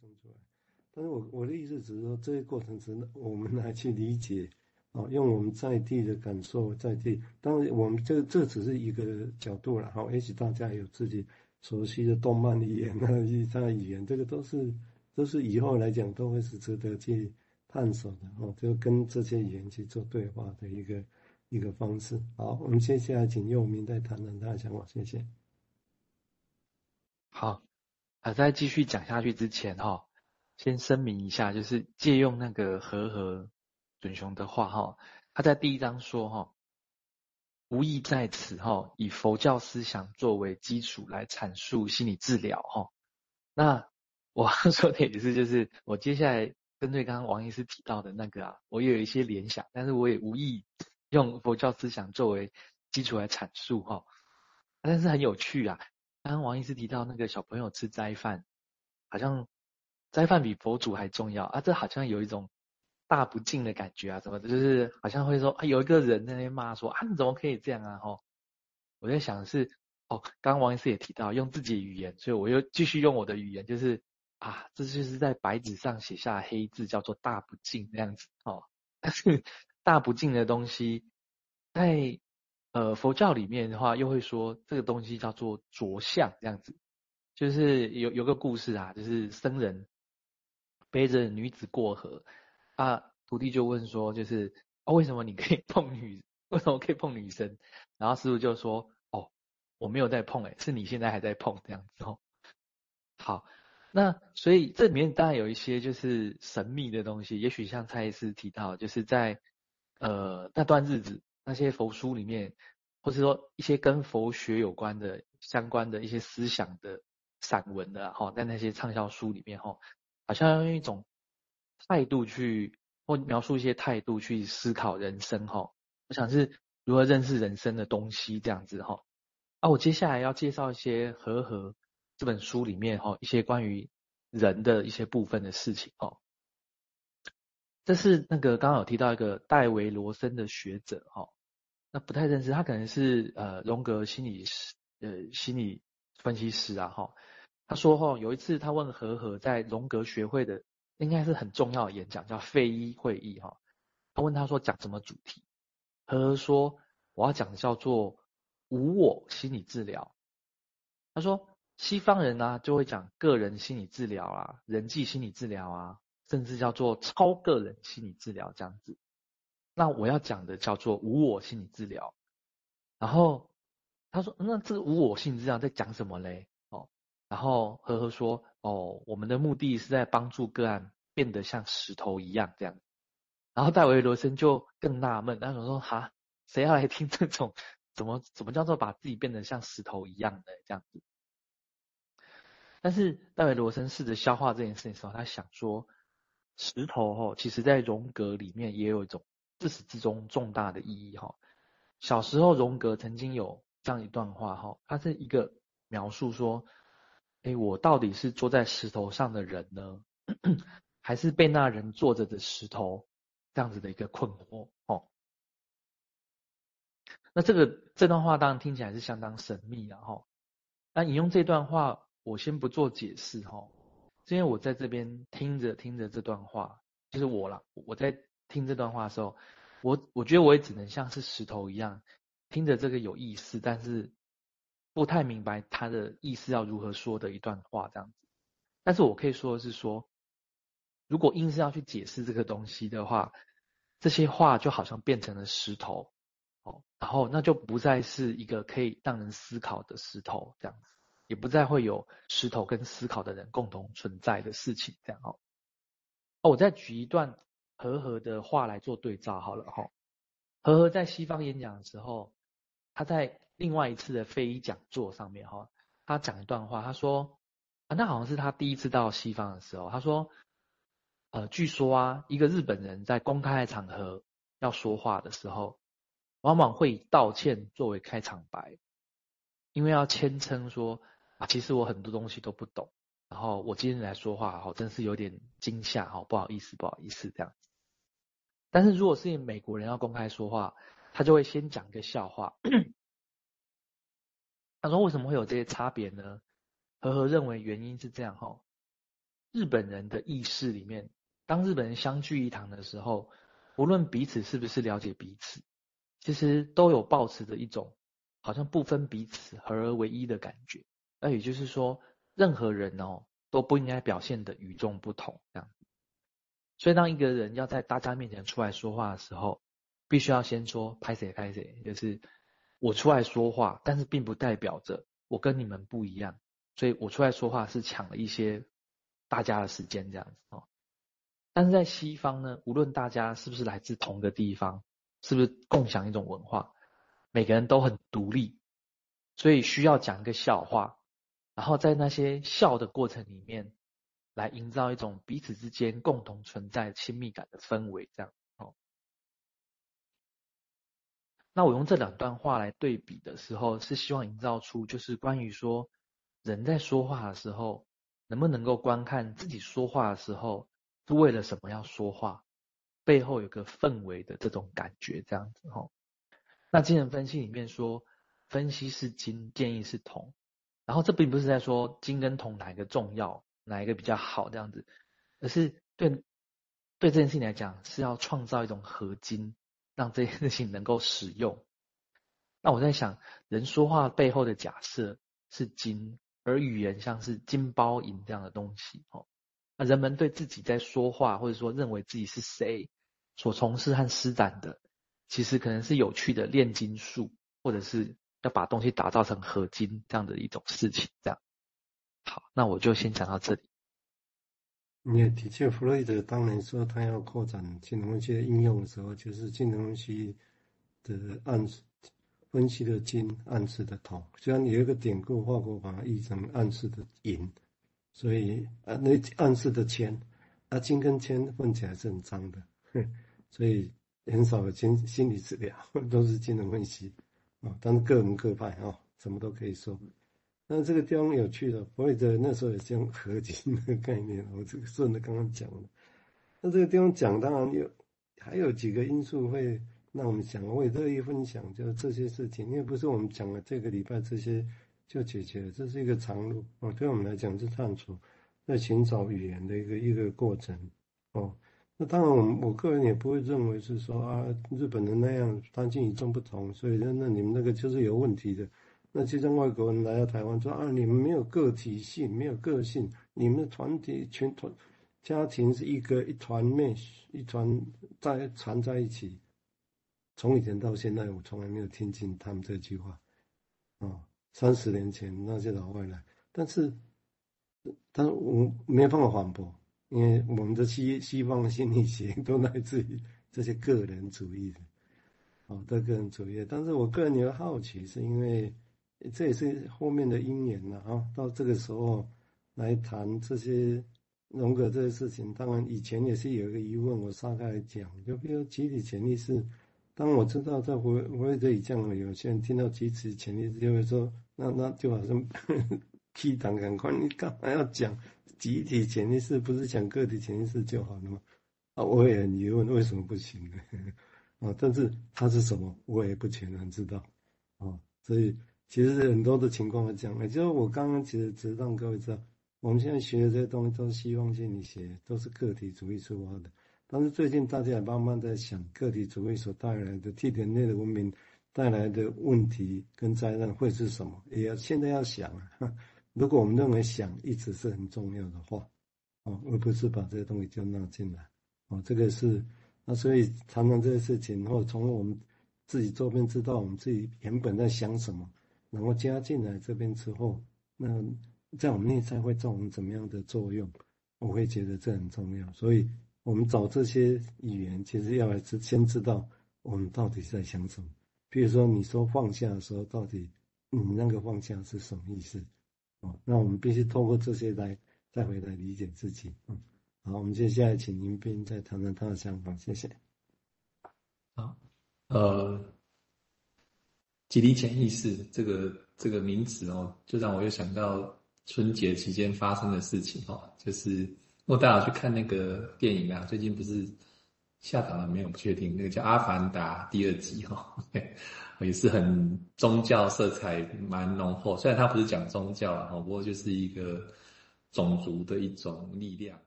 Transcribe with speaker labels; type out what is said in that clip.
Speaker 1: 生出来。但是我我的意思只是说，这个过程是我们来去理解，哦，用我们在地的感受在地。当然，我们这这只是一个角度了，好，也许大家有自己熟悉的动漫语言啊，其他语言，这个都是都是以后来讲都会是值得去探索的，哦，就跟这些语言去做对话的一个一个方式。好，我们接下来请佑明再谈谈他的想法，谢谢。
Speaker 2: 好，啊，在继续讲下去之前，哈。先声明一下，就是借用那个和和准雄的话哈，他在第一章说哈，无意在此哈，以佛教思想作为基础来阐述心理治疗哈。那我 说的也是，就是我接下来针对刚刚王医师提到的那个啊，我也有一些联想，但是我也无意用佛教思想作为基础来阐述哈。但是很有趣啊，刚刚王医师提到那个小朋友吃斋饭，好像。斋饭比佛祖还重要啊！这好像有一种大不敬的感觉啊，怎么就是好像会说啊，有一个人在那边骂说啊，你怎么可以这样啊？吼，我在想是哦，刚刚王医师也提到用自己的语言，所以我又继续用我的语言，就是啊，这就是在白纸上写下黑字，叫做大不敬这样子哦。但 是大不敬的东西，在呃佛教里面的话，又会说这个东西叫做着相这样子，就是有有个故事啊，就是僧人。背着女子过河，啊，徒弟就问说，就是啊，为什么你可以 碰女，为什么可以碰女生？然后师傅就说，哦，我没有在碰，诶，是你现在还在碰这样子哦。好，那所以这里面当然有一些就是神秘的东西，也许像蔡医师提到，就是在呃那段日子那些佛书里面，或是说一些跟佛学有关的相关的一些思想的散文的哈，在那些畅销书里面哈。好像用一种态度去，或描述一些态度去思考人生哈。我想是如何认识人生的东西这样子哈。啊，我接下来要介绍一些和合这本书里面哈一些关于人的一些部分的事情哈。这是那个刚刚有提到一个戴维罗森的学者哈，那不太认识，他可能是呃荣格心理师呃心理分析师啊哈。他说：“哈，有一次他问和合在荣格学会的应该是很重要的演讲，叫费伊会议。哈，他问他说讲什么主题？和合说我要讲的叫做无我心理治疗。他说西方人呢、啊、就会讲个人心理治疗啊，人际心理治疗啊，甚至叫做超个人心理治疗这样子。那我要讲的叫做无我心理治疗。然后他说，那这个无我心理治疗在讲什么嘞？”哦然后呵呵说：“哦，我们的目的是在帮助个案变得像石头一样这样。”然后戴维罗森就更纳闷，他说：“哈，谁要来听这种？怎么怎么叫做把自己变得像石头一样的这样子？”但是戴维罗森试着消化这件事情的时候，他想说：“石头哦，其实在荣格里面也有一种自始至终重大的意义哈。小时候荣格曾经有这样一段话哈，他是一个描述说。”哎，我到底是坐在石头上的人呢，还是被那人坐着的石头？这样子的一个困惑哦。那这个这段话当然听起来是相当神秘的哈。那引用这段话，我先不做解释哈，因为我在这边听着听着这段话，就是我啦，我在听这段话的时候，我我觉得我也只能像是石头一样，听着这个有意思，但是。不太明白他的意思要如何说的一段话这样子，但是我可以说的是说，如果硬是要去解释这个东西的话，这些话就好像变成了石头，哦，然后那就不再是一个可以让人思考的石头这样子，也不再会有石头跟思考的人共同存在的事情这样哦。哦，我再举一段和和的话来做对照好了哈。和和在西方演讲的时候，他在。另外一次的非遗讲座上面，哈，他讲一段话，他说，啊，那好像是他第一次到西方的时候，他说，呃，据说啊，一个日本人在公开的场合要说话的时候，往往会以道歉作为开场白，因为要谦称说，啊，其实我很多东西都不懂，然后我今天来说话，哈，真是有点惊吓，哈，不好意思，不好意思这样子。但是如果是美国人要公开说话，他就会先讲一个笑话。他说：“为什么会有这些差别呢？”和和认为原因是这样哈，日本人的意识里面，当日本人相聚一堂的时候，无论彼此是不是了解彼此，其实都有抱持着一种好像不分彼此、合而为一的感觉。那也就是说，任何人哦都不应该表现得与众不同这样。所以，当一个人要在大家面前出来说话的时候，必须要先说拍谁拍谁，就是我出来说话，但是并不代表着我跟你们不一样，所以我出来说话是抢了一些大家的时间这样子哦。但是在西方呢，无论大家是不是来自同个地方，是不是共享一种文化，每个人都很独立，所以需要讲一个笑话，然后在那些笑的过程里面。来营造一种彼此之间共同存在亲密感的氛围，这样哦。那我用这两段话来对比的时候，是希望营造出就是关于说人在说话的时候，能不能够观看自己说话的时候是为了什么要说话，背后有个氛围的这种感觉，这样子哦。那精神分析里面说，分析是金，建议是铜，然后这并不是在说金跟铜哪一个重要。哪一个比较好？这样子，而是对对这件事情来讲，是要创造一种合金，让这件事情能够使用。那我在想，人说话背后的假设是金，而语言像是金包银这样的东西。哦，那人们对自己在说话，或者说认为自己是谁，所从事和施展的，其实可能是有趣的炼金术，或者是要把东西打造成合金这样的一种事情，这样。好，那我就先讲到这里。
Speaker 1: 也的确，弗洛伊德当年说他要扩展金融分析应用的时候，就是金融分析的暗示分析的金，暗示的铜。虽然有一个典故，法国把它译成暗示的银，所以啊，那暗示的铅，啊，金跟铅混起来是很脏的，所以很少有精心理治疗，都是金融分析啊，但是各门各派啊，什么都可以说。那这个地方有趣的，弗洛伊德那时候也是用合金的概念，我这个顺着刚刚讲的。那这个地方讲，当然有还有几个因素会让我们想，我也乐意分享，就是这些事情，因为不是我们讲了这个礼拜这些就解决了，这是一个长路哦。对我们来讲是探索，在寻找语言的一个一个过程哦。那当然，我们我个人也不会认为是说啊，日本人那样单亲与众不同，所以那那你们那个就是有问题的。那其实外国人来到台湾说啊，你们没有个体性，没有个性，你们的团体全团家庭是一个一团妹，一团在缠在一起。从以前到现在，我从来没有听进他们这句话。啊、三十年前那些老外来，但是，但是我没办法反驳，因为我们的西西方心理学 都来自于这些个人主义的，哦，的个人主义。但是我个人有好奇，是因为。这也是后面的因缘了啊！到这个时候来谈这些荣格这些事情，当然以前也是有一个疑问，我岔开来讲，就比如集体潜意识。当我知道在弗弗洛伊德这里讲了，有些人听到集体潜意识就会说，那那就好像屁党赶快，你干嘛要讲集体潜意识？不是讲个体潜意识就好了吗？啊，我也很疑问，为什么不行呢？啊，但是它是什么，我也不全然知道啊，所以。其实很多的情况是这样，也就是我刚刚其实只是让各位知道，我们现在学的这些东西都是西方心理学，都是个体主义出发的。但是最近大家也慢慢在想，个体主义所带来的替人类的文明带来的问题跟灾难会是什么？也要现在要想啊。如果我们认为想一直是很重要的话，哦，而不是把这些东西就纳进来，哦，这个是那所以谈谈这些事情，或从我们自己周边知道我们自己原本在想什么。然后加进来这边之后，那在我们内在会造成怎么样的作用？我会觉得这很重要。所以，我们找这些语言，其实要来先知道我们到底在想什么。比如说，你说放下的时候，到底你那个放下是什么意思？哦，那我们必须透过这些来再回来理解自己。嗯，好，我们接下来请林斌再谈谈他的想法。谢谢。
Speaker 3: 好，呃。集体潜意识这个这个名词哦，就让我又想到春节期间发生的事情哦，就是如果大家去看那个电影啊，最近不是下档了没有？不确定，那个叫《阿凡达》第二集哈，也是很宗教色彩蛮浓厚。虽然它不是讲宗教啊，不过就是一个种族的一种力量。